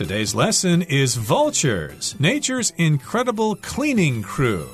Today's lesson is Vultures, nature's incredible cleaning crew.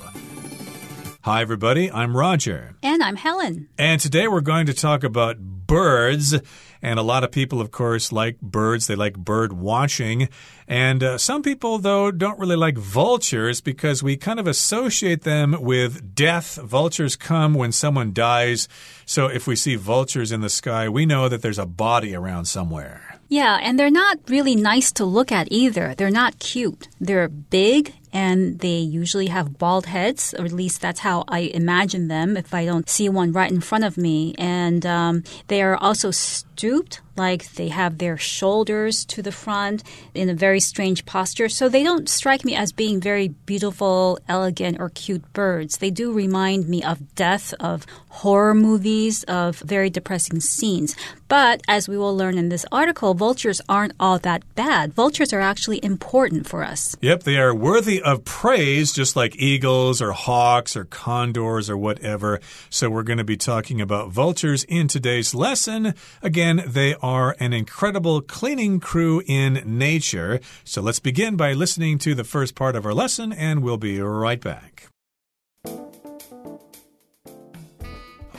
Hi, everybody. I'm Roger. And I'm Helen. And today we're going to talk about birds. And a lot of people, of course, like birds. They like bird watching. And uh, some people, though, don't really like vultures because we kind of associate them with death. Vultures come when someone dies. So if we see vultures in the sky, we know that there's a body around somewhere. Yeah, and they're not really nice to look at either. They're not cute. They're big and they usually have bald heads, or at least that's how I imagine them if I don't see one right in front of me. And um, they are also stooped, like they have their shoulders to the front in a very strange posture. So they don't strike me as being very beautiful, elegant, or cute birds. They do remind me of death, of horror movies, of very depressing scenes. But as we will learn in this article, vultures aren't all that bad. Vultures are actually important for us. Yep, they are worthy of praise, just like eagles or hawks or condors or whatever. So we're going to be talking about vultures in today's lesson. Again, they are an incredible cleaning crew in nature. So let's begin by listening to the first part of our lesson, and we'll be right back.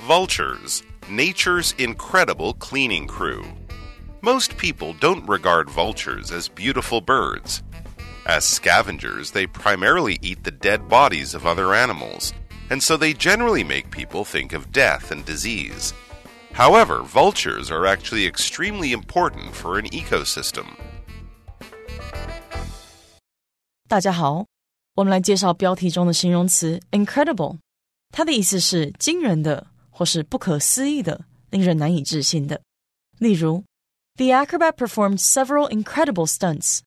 Vultures, nature's incredible cleaning crew. Most people don't regard vultures as beautiful birds. As scavengers, they primarily eat the dead bodies of other animals, and so they generally make people think of death and disease. However, vultures are actually extremely important for an ecosystem. 大家好，我们来介绍标题中的形容词 incredible，它的意思是惊人的或是不可思议的、令人难以置信的。例如，The acrobat performed several incredible stunts。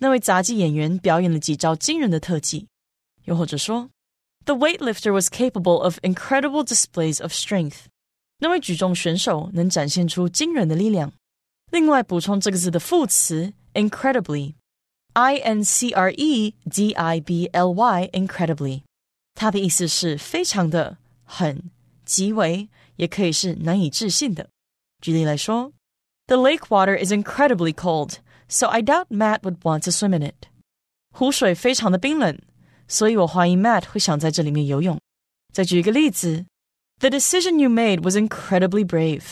那位杂技演员表演了几招惊人的特技，又或者说，The weightlifter was capable of incredible displays of strength。那位举重选手能展现出惊人的力量。另外，补充这个字的副词 incredibly，i n c r e d i b l y，incredibly，它的意思是非常的、很、极为，也可以是难以置信的。举例来说，The lake water is incredibly cold。 so I doubt Matt would want to swim in it. 湖水非常的冰冷，所以我怀疑 Matt 会想在这里面游泳。再举一个例子，The decision you made was incredibly brave。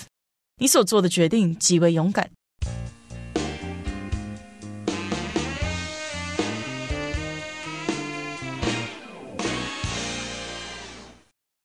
你所做的决定极为勇敢。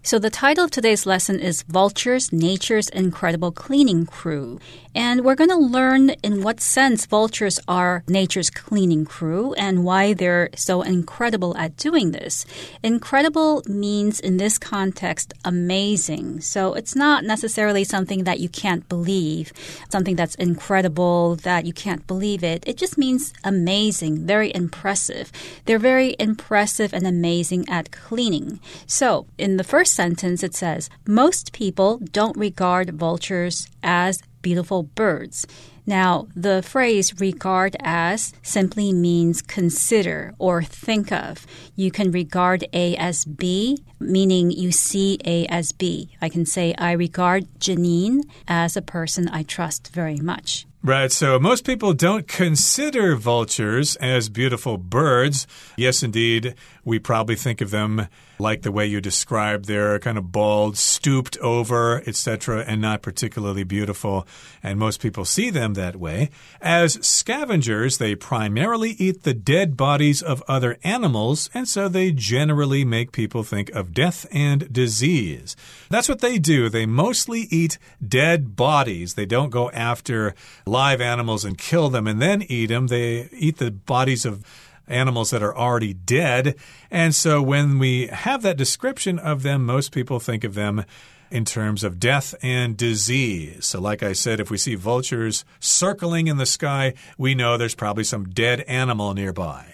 So, the title of today's lesson is Vultures Nature's Incredible Cleaning Crew. And we're going to learn in what sense vultures are nature's cleaning crew and why they're so incredible at doing this. Incredible means, in this context, amazing. So, it's not necessarily something that you can't believe, something that's incredible that you can't believe it. It just means amazing, very impressive. They're very impressive and amazing at cleaning. So, in the first sentence, it says, Most people don't regard vultures as beautiful birds. Now, the phrase regard as simply means consider or think of. You can regard A as B, meaning you see A as B. I can say, I regard Janine as a person I trust very much. Right, so most people don't consider vultures as beautiful birds. Yes, indeed, we probably think of them like the way you described. They're kind of bald, stooped over, etc., and not particularly beautiful. And most people see them that way. As scavengers, they primarily eat the dead bodies of other animals, and so they generally make people think of death and disease. That's what they do. They mostly eat dead bodies. They don't go after live animals and kill them and then eat them. They eat the bodies of animals that are already dead. And so when we have that description of them, most people think of them in terms of death and disease. So, like I said, if we see vultures circling in the sky, we know there's probably some dead animal nearby.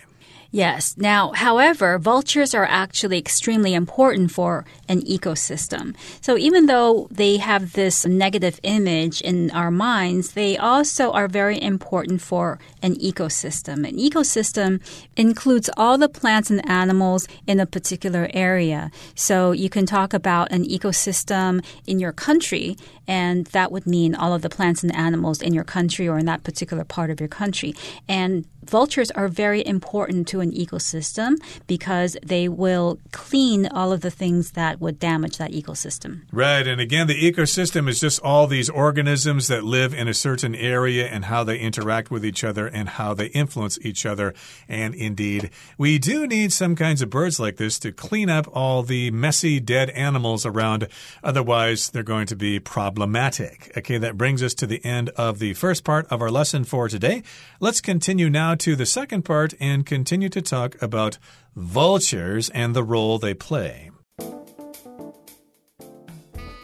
Yes. Now, however, vultures are actually extremely important for an ecosystem. So even though they have this negative image in our minds, they also are very important for an ecosystem. An ecosystem includes all the plants and animals in a particular area. So you can talk about an ecosystem in your country, and that would mean all of the plants and animals in your country or in that particular part of your country. And vultures are very important to an ecosystem because they will clean all of the things that would damage that ecosystem. Right. And again, the ecosystem is just all these organisms that live in a certain area and how they interact with each other and how they influence each other. And indeed, we do need some kinds of birds like this to clean up all the messy dead animals around. Otherwise, they're going to be problematic. Okay, that brings us to the end of the first part of our lesson for today. Let's continue now to the second part and continue to talk about vultures and the role they play.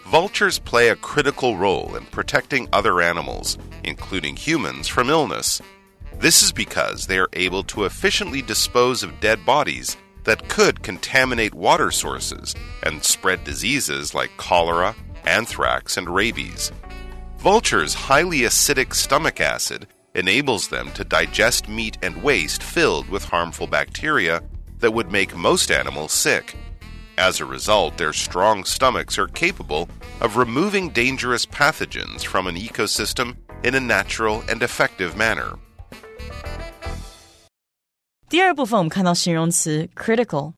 Vultures play a critical role in protecting other animals, including humans, from illness. This is because they are able to efficiently dispose of dead bodies that could contaminate water sources and spread diseases like cholera, anthrax, and rabies. Vultures' highly acidic stomach acid enables them to digest meat and waste filled with harmful bacteria that would make most animals sick. As a result, their strong stomachs are capable of removing dangerous pathogens from an ecosystem in a natural and effective manner. 第二部分我们看到形容词 critical，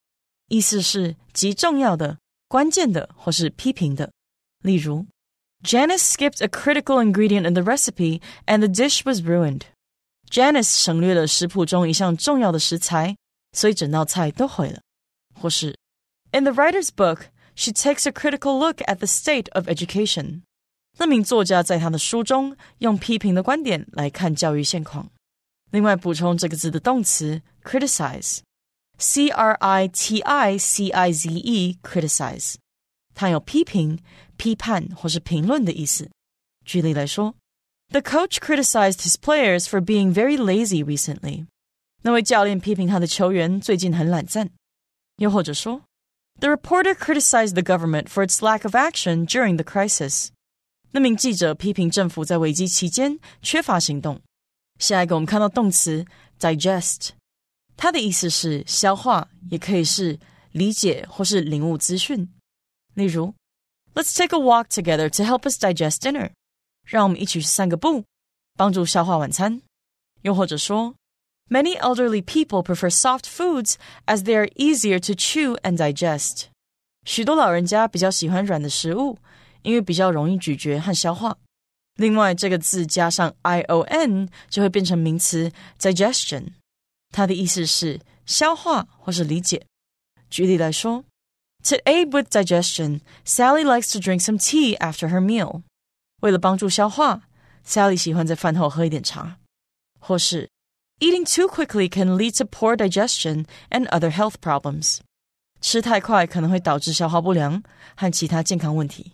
意思是极重要的、关键的或是批评的。例如 ，Janice skipped a critical ingredient in the recipe and the dish was ruined. Janice 省略了食谱中一项重要的食材，所以整道菜都毁了。或是，In the writer's book, she takes a critical look at the state of education. 那名作家在他的书中用批评的观点来看教育现况。另外补充这个字的动词 criticize，c r i t i c i z e，criticize，它有批评、 批判或是评论的意思。举例来说，The coach criticized his players for being very lazy recently。那位教练批评他的球员最近很懒散。又或者说，The reporter criticized the government for its lack of action during the crisis。那名记者批评政府在危机期间缺乏行动。下一个我们看到动词 digest，它的意思是消化，也可以是理解或是领悟资讯。例如 ，Let's take a walk together to help us digest dinner。让我们一起去散个步，帮助消化晚餐。又或者说，Many elderly people prefer soft foods as they are easier to chew and digest。许多老人家比较喜欢软的食物，因为比较容易咀嚼和消化。另外，这个字加上 i o n 就会变成名词 digestion，它的意思是消化或是理解。举例来说 ，To aid with digestion, Sally likes to drink some tea after her meal。为了帮助消化，Sally 喜欢在饭后喝一点茶。或是 Eating too quickly can lead to poor digestion and other health problems。吃太快可能会导致消化不良和其他健康问题。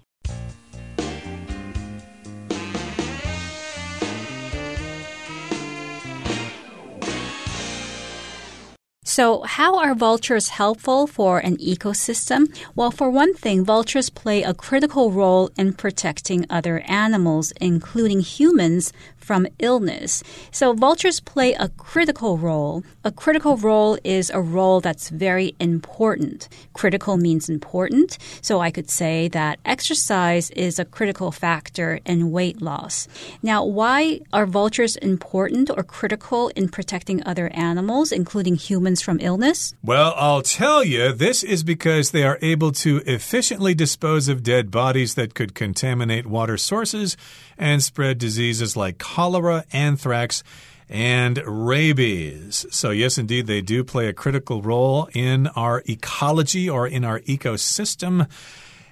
So, how are vultures helpful for an ecosystem? Well, for one thing, vultures play a critical role in protecting other animals, including humans, from illness. So vultures play a critical role. A critical role is a role that's very important. Critical means important. So I could say that exercise is a critical factor in weight loss. Now, why are vultures important or critical in protecting other animals, including humans from illness? Well, I'll tell you, this is because they are able to efficiently dispose of dead bodies that could contaminate water sources and spread diseases like cholera, anthrax, and rabies. So, yes, indeed, they do play a critical role in our ecology or in our ecosystem.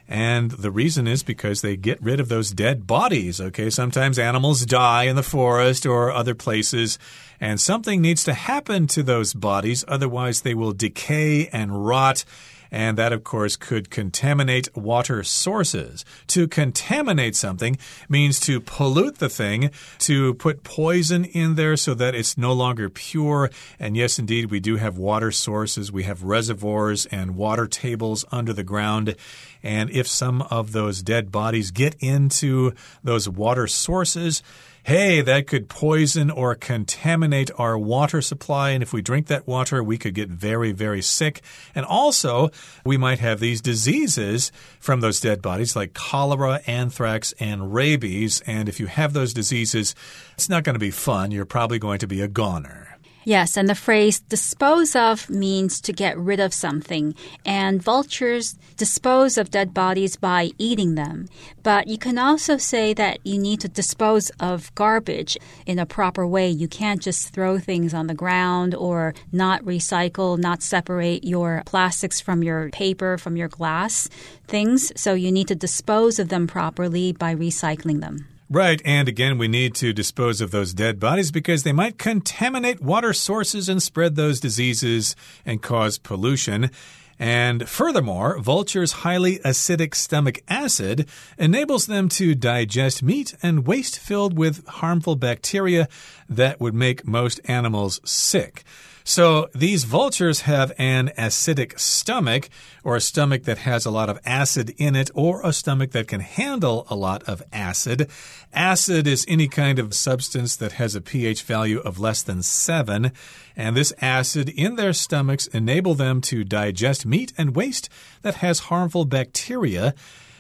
And the reason is because they get rid of those dead bodies. Okay, sometimes animals die in the forest or other places, and something needs to happen to those bodies, otherwise, they will decay and rot and that, of course, could contaminate water sources. To contaminate something means to pollute the thing, to put poison in there so that it's no longer pure. And yes, indeed, we do have water sources, we have reservoirs and water tables under the ground. And if some of those dead bodies get into those water sources, hey, that could poison or contaminate our water supply. And if we drink that water, we could get very, very sick. And also, we might have these diseases from those dead bodies like cholera, anthrax, and rabies. And if you have those diseases, it's not going to be fun. You're probably going to be a goner. Yes, and the phrase dispose of means to get rid of something, and vultures dispose of dead bodies by eating them. But you can also say that you need to dispose of garbage in a proper way. You can't just throw things on the ground or not recycle, not separate your plastics from your paper, from your glass things. So you need to dispose of them properly by recycling them. Right, and again, we need to dispose of those dead bodies because they might contaminate water sources and spread those diseases and cause pollution. And furthermore, vultures' highly acidic stomach acid enables them to digest meat and waste filled with harmful bacteria that would make most animals sick. So these vultures have an acidic stomach, or a stomach that has a lot of acid in it, or a stomach that can handle a lot of acid. Acid is any kind of substance that has a pH value of less than 7, and this acid in their stomachs enable them to digest meat and waste that has harmful bacteria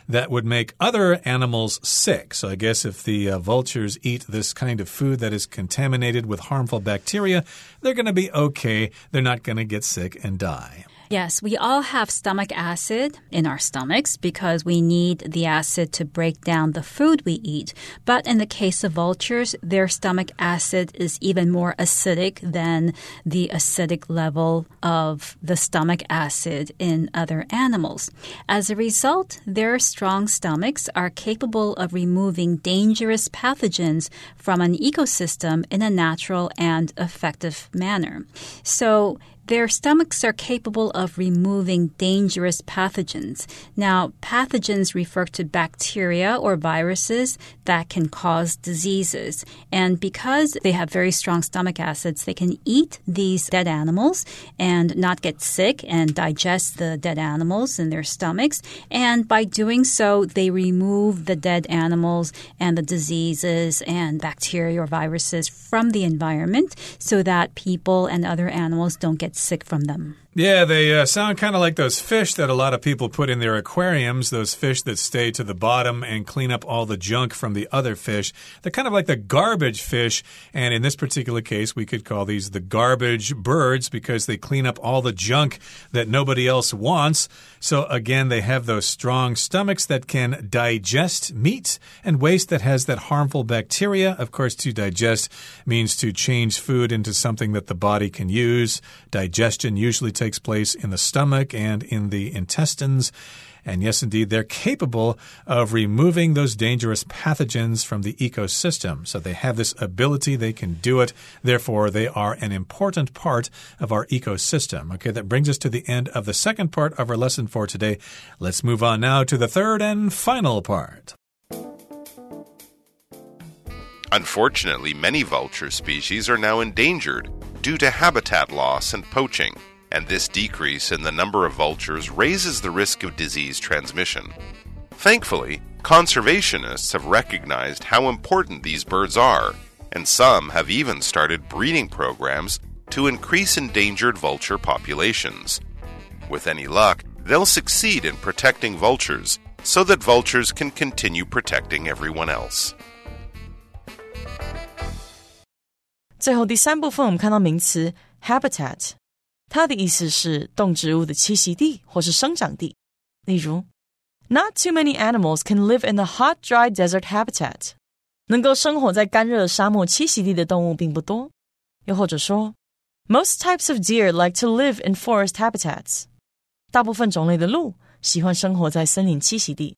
that would make other animals sick. So I guess if the uh, vultures eat this kind of food that is contaminated with harmful bacteria, they're going to be okay. They're not going to get sick and die. Yes, we all have stomach acid in our stomachs because we need the acid to break down the food we eat. But in the case of vultures, their stomach acid is even more acidic than the acidic level of the stomach acid in other animals. As a result, their strong stomachs are capable of removing dangerous pathogens from an ecosystem in a natural and effective manner. So, their stomachs are capable of removing dangerous pathogens. Now, pathogens refer to bacteria or viruses that can cause diseases. And because they have very strong stomach acids, they can eat these dead animals and not get sick and digest the dead animals in their stomachs. And by doing so, they remove the dead animals and the diseases and bacteria or viruses from the environment so that people and other animals don't get sick from them. Yeah, they uh, sound kind of like those fish that a lot of people put in their aquariums, those fish that stay to the bottom and clean up all the junk from the other fish. They're kind of like the garbage fish. And in this particular case, we could call these the garbage birds because they clean up all the junk that nobody else wants. So again, they have those strong stomachs that can digest meat and waste that has that harmful bacteria. Of course, to digest means to change food into something that the body can use. Digestion usually takes place in the stomach and in the intestines. And yes, indeed, they're capable of removing those dangerous pathogens from the ecosystem. So they have this ability, they can do it. Therefore, they are an important part of our ecosystem. Okay, that brings us to the end of the second part of our lesson for today. Let's move on now to the third and final part. Unfortunately, many vulture species are now endangered due to habitat loss and poaching and this decrease in the number of vultures raises the risk of disease transmission. Thankfully, conservationists have recognized how important these birds are, and some have even started breeding programs to increase endangered vulture populations. With any luck, they'll succeed in protecting vultures so that vultures can continue protecting everyone else. 最后第三部分，我们看到名词 habitat， 它的意思是动植物的栖息地或是生长地。例如，Not too many animals can live in the hot, dry desert habitat。能够生活在干热沙漠栖息地的动物并不多。又或者说，Most types of deer like to live in forest habitats。大部分种类的鹿喜欢生活在森林栖息地。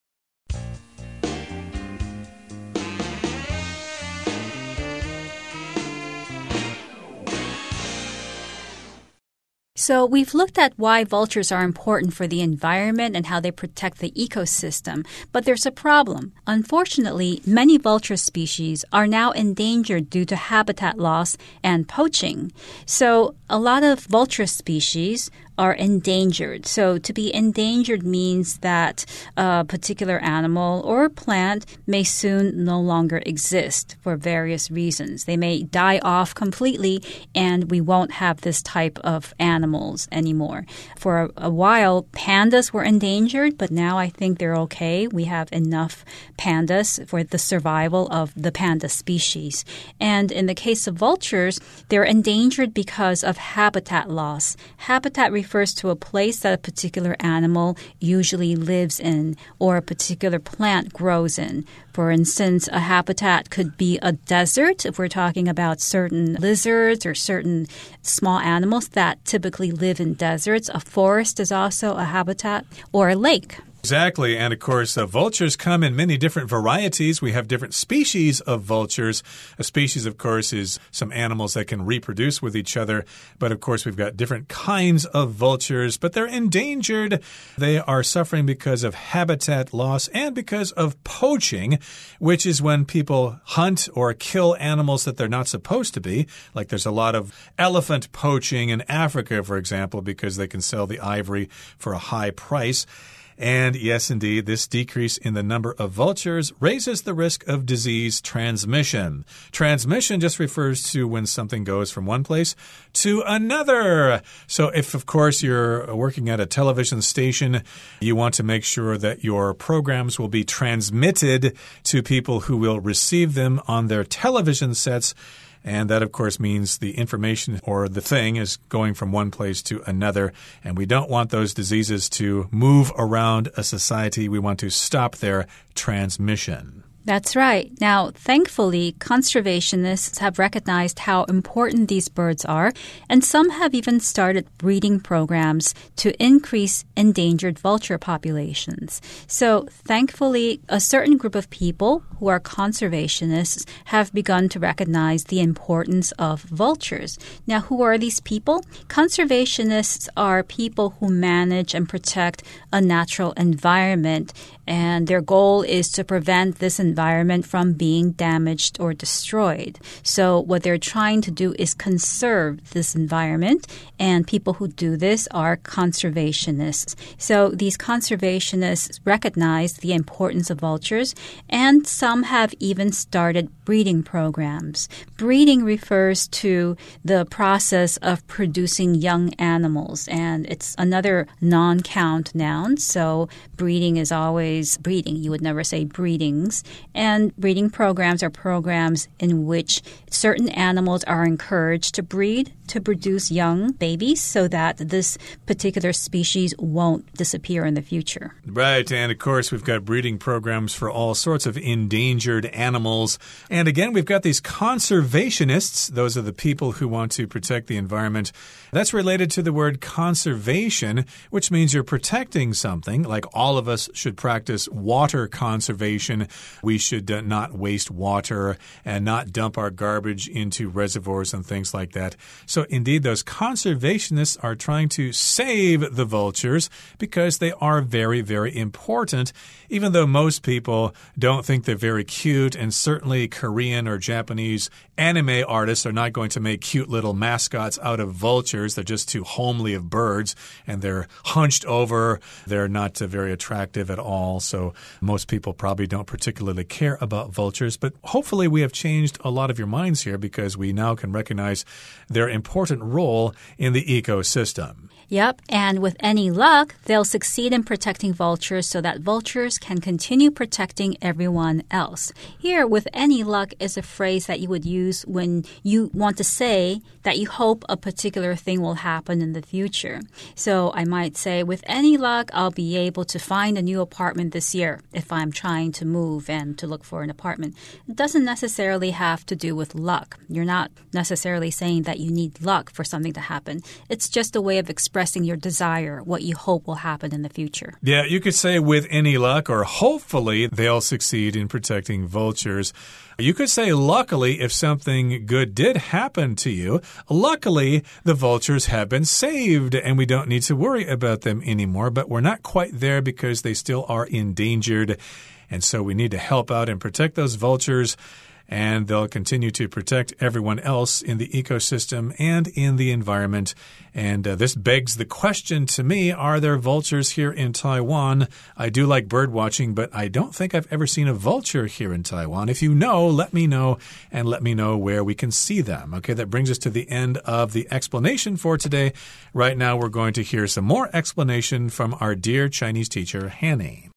So, we've looked at why vultures are important for the environment and how they protect the ecosystem. But there's a problem. Unfortunately, many vulture species are now endangered due to habitat loss and poaching. So, a lot of vulture species are endangered. So to be endangered means that a particular animal or plant may soon no longer exist for various reasons. They may die off completely and we won't have this type of animals anymore. For a, a while, pandas were endangered, but now I think they're okay. We have enough pandas for the survival of the panda species. And in the case of vultures, they're endangered because of habitat loss. Habitat refers to a place that a particular animal usually lives in or a particular plant grows in. For instance, a habitat could be a desert if we're talking about certain lizards or certain small animals that typically live in deserts. A forest is also a habitat or a lake. Exactly. And of course, uh, vultures come in many different varieties. We have different species of vultures. A species, of course, is some animals that can reproduce with each other. But of course, we've got different kinds of vultures, but they're endangered. They are suffering because of habitat loss and because of poaching, which is when people hunt or kill animals that they're not supposed to be. Like there's a lot of elephant poaching in Africa, for example, because they can sell the ivory for a high price. And yes, indeed, this decrease in the number of vultures raises the risk of disease transmission. Transmission just refers to when something goes from one place to another. So, if of course you're working at a television station, you want to make sure that your programs will be transmitted to people who will receive them on their television sets. And that, of course, means the information or the thing is going from one place to another. And we don't want those diseases to move around a society. We want to stop their transmission. That's right. Now, thankfully, conservationists have recognized how important these birds are, and some have even started breeding programs to increase endangered vulture populations. So, thankfully, a certain group of people who are conservationists have begun to recognize the importance of vultures. Now, who are these people? Conservationists are people who manage and protect a natural environment, and their goal is to prevent this environment from being damaged or destroyed. So, what they're trying to do is conserve this environment, and people who do this are conservationists. So, these conservationists recognize the importance of vultures, and some have even started breeding programs. Breeding refers to the process of producing young animals, and it's another non count noun. So, breeding is always breeding. You would never say breedings. And breeding programs are programs in which certain animals are encouraged to breed to produce young babies so that this particular species won't disappear in the future. Right. And of course, we've got breeding programs for all sorts of endangered animals. And again, we've got these conservationists. Those are the people who want to protect the environment. That's related to the word conservation, which means you're protecting something. Like all of us should practice water conservation. We should uh, not waste water and not dump our garbage into reservoirs and things like that. So, indeed, those conservationists are trying to save the vultures because they are very, very important, even though most people don't think they're very cute. And certainly, Korean or Japanese anime artists are not going to make cute little mascots out of vultures. They're just too homely of birds and they're hunched over. They're not uh, very attractive at all. So, most people probably don't particularly care about vultures. But hopefully, we have changed a lot of your minds here because we now can recognize their important role in the ecosystem. Yep, and with any luck, they'll succeed in protecting vultures so that vultures can continue protecting everyone else. Here, with any luck is a phrase that you would use when you want to say that you hope a particular thing will happen in the future. So I might say, with any luck, I'll be able to find a new apartment this year if I'm trying to move and to look for an apartment. It doesn't necessarily have to do with luck. You're not necessarily saying that you need luck for something to happen. It's just a way of expressing expressing your desire, what you hope will happen in the future. Yeah, you could say with any luck, or hopefully they'll succeed in protecting vultures. You could say, luckily, if something good did happen to you, luckily the vultures have been saved and we don't need to worry about them anymore. But we're not quite there because they still are endangered. And so we need to help out and protect those vultures. And they'll continue to protect everyone else in the ecosystem and in the environment. And uh, this begs the question to me are there vultures here in Taiwan? I do like bird watching, but I don't think I've ever seen a vulture here in Taiwan. If you know, let me know and let me know where we can see them. Okay, that brings us to the end of the explanation for today. Right now, we're going to hear some more explanation from our dear Chinese teacher, Hanny.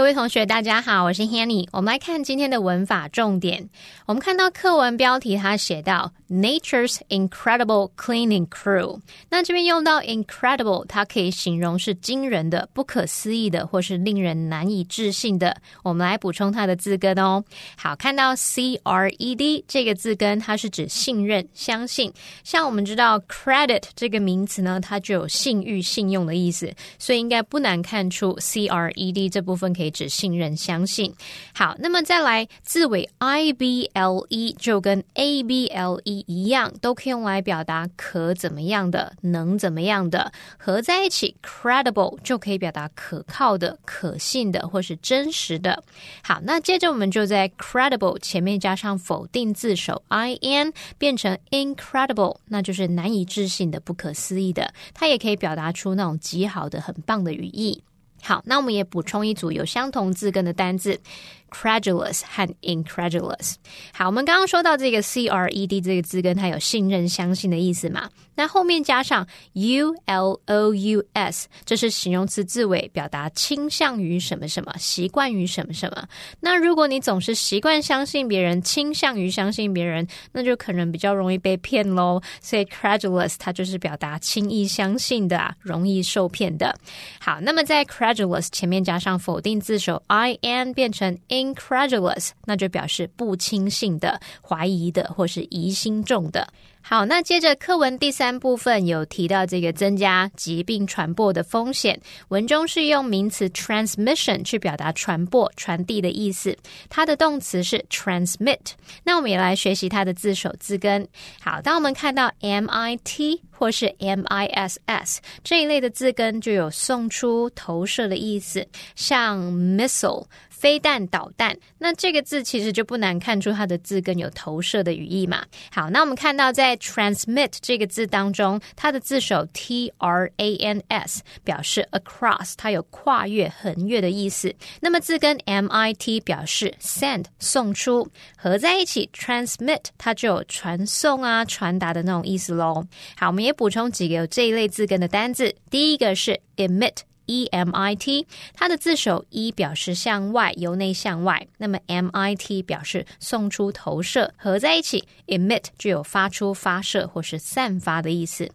各位同学，大家好，我是 Hanny。我们来看今天的文法重点。我们看到课文标题，它写到 Nature's incredible cleaning crew。那这边用到 incredible，它可以形容是惊人的、不可思议的，或是令人难以置信的。我们来补充它的字根哦。好，看到 c r e d 这个字根，它是指信任、相信。像我们知道 credit 这个名词呢，它就有信誉、信用的意思，所以应该不难看出 c r e d 这部分可以。指信任、相信。好，那么再来字尾 i b l e 就跟 a b l e 一样，都可以用来表达可怎么样的、能怎么样的。合在一起，credible 就可以表达可靠的、可信的或是真实的。好，那接着我们就在 credible 前面加上否定字首 i n，变成 incredible，那就是难以置信的、不可思议的。它也可以表达出那种极好的、很棒的语义。好，那我们也补充一组有相同字根的单字。Credulous 和 incredulous。好，我们刚刚说到这个 c r e d 这个字根，它有信任、相信的意思嘛？那后面加上 u l o u s，这是形容词字尾，表达倾向于什么什么，习惯于什么什么。那如果你总是习惯相信别人，倾向于相信别人，那就可能比较容易被骗喽。所以 credulous 它就是表达轻易相信的，啊，容易受骗的。好，那么在 credulous 前面加上否定字首 i n，变成 in incredulous，那就表示不轻信的、怀疑的或是疑心重的。好，那接着课文第三部分有提到这个增加疾病传播的风险。文中是用名词 transmission 去表达传播、传递的意思，它的动词是 transmit。那我们也来学习它的字首字根。好，当我们看到 mit 或是 miss 这一类的字根，就有送出、投射的意思，像 missile。飞弹、导弹，那这个字其实就不难看出它的字根有投射的语义嘛。好，那我们看到在 transmit 这个字当中，它的字首 t r a n s 表示 across，它有跨越、横越的意思。那么字根 m i t 表示 send 送出，合在一起 transmit 它就有传送啊、传达的那种意思喽。好，我们也补充几个有这一类字根的单字，第一个是 emit。E M I T，它的字首 E 表示向外，由内向外；那么 M I T 表示送出、投射，合在一起 emit 就有发出、发射或是散发的意思。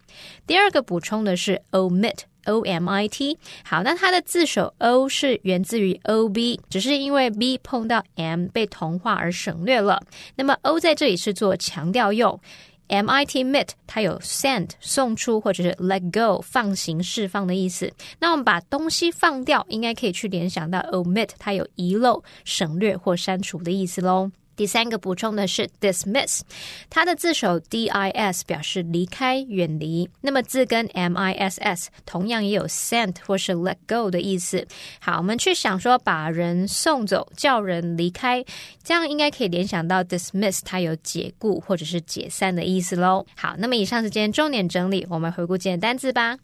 第二个补充的是 omit，O M I T。好，那它的字首 O 是源自于 O B，只是因为 B 碰到 M 被同化而省略了。那么 O 在这里是做强调用。Mit mit 它有 send 送出或者是 let go 放行释放的意思。那我们把东西放掉，应该可以去联想到 omit 它有遗漏、省略或删除的意思喽。第三个补充的是 dismiss，它的字首 dis 表示离开、远离，那么字根 miss 同样也有 sent 或是 let go 的意思。好，我们去想说把人送走、叫人离开，这样应该可以联想到 dismiss 它有解雇或者是解散的意思喽。好，那么以上是今天重点整理，我们回顾今天单词吧。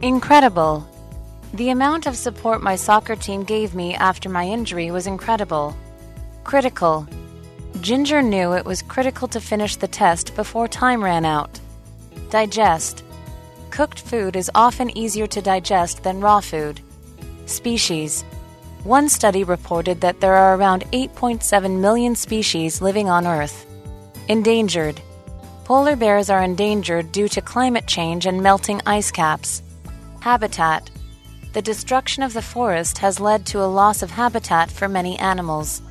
Incredible. The amount of support my soccer team gave me after my injury was incredible. Critical. Ginger knew it was critical to finish the test before time ran out. Digest. Cooked food is often easier to digest than raw food. Species. One study reported that there are around 8.7 million species living on Earth. Endangered. Polar bears are endangered due to climate change and melting ice caps. Habitat the destruction of the forest has led to a loss of habitat for many animals.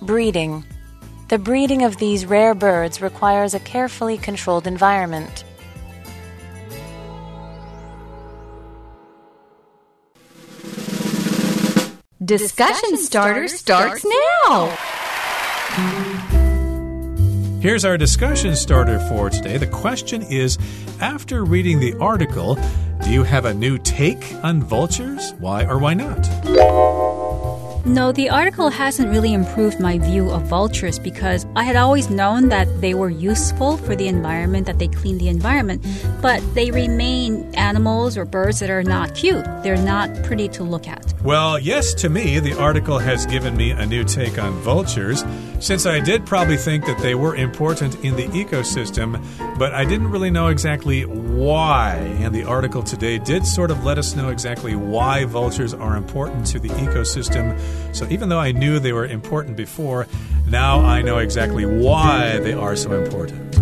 Breeding. The breeding of these rare birds requires a carefully controlled environment. Discussion starter starts now. Here's our discussion starter for today. The question is After reading the article, do you have a new take on vultures? Why or why not? No, the article hasn't really improved my view of vultures because I had always known that they were useful for the environment, that they clean the environment, but they remain animals or birds that are not cute. They're not pretty to look at. Well, yes, to me, the article has given me a new take on vultures, since I did probably think that they were important in the ecosystem, but I didn't really know exactly why. And the article today did sort of let us know exactly why vultures are important to the ecosystem. So even though I knew they were important before, now I know exactly why they are so important.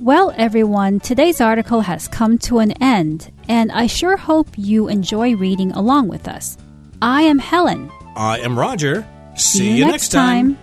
Well, everyone, today's article has come to an end, and I sure hope you enjoy reading along with us. I am Helen. I am Roger. See, you next time.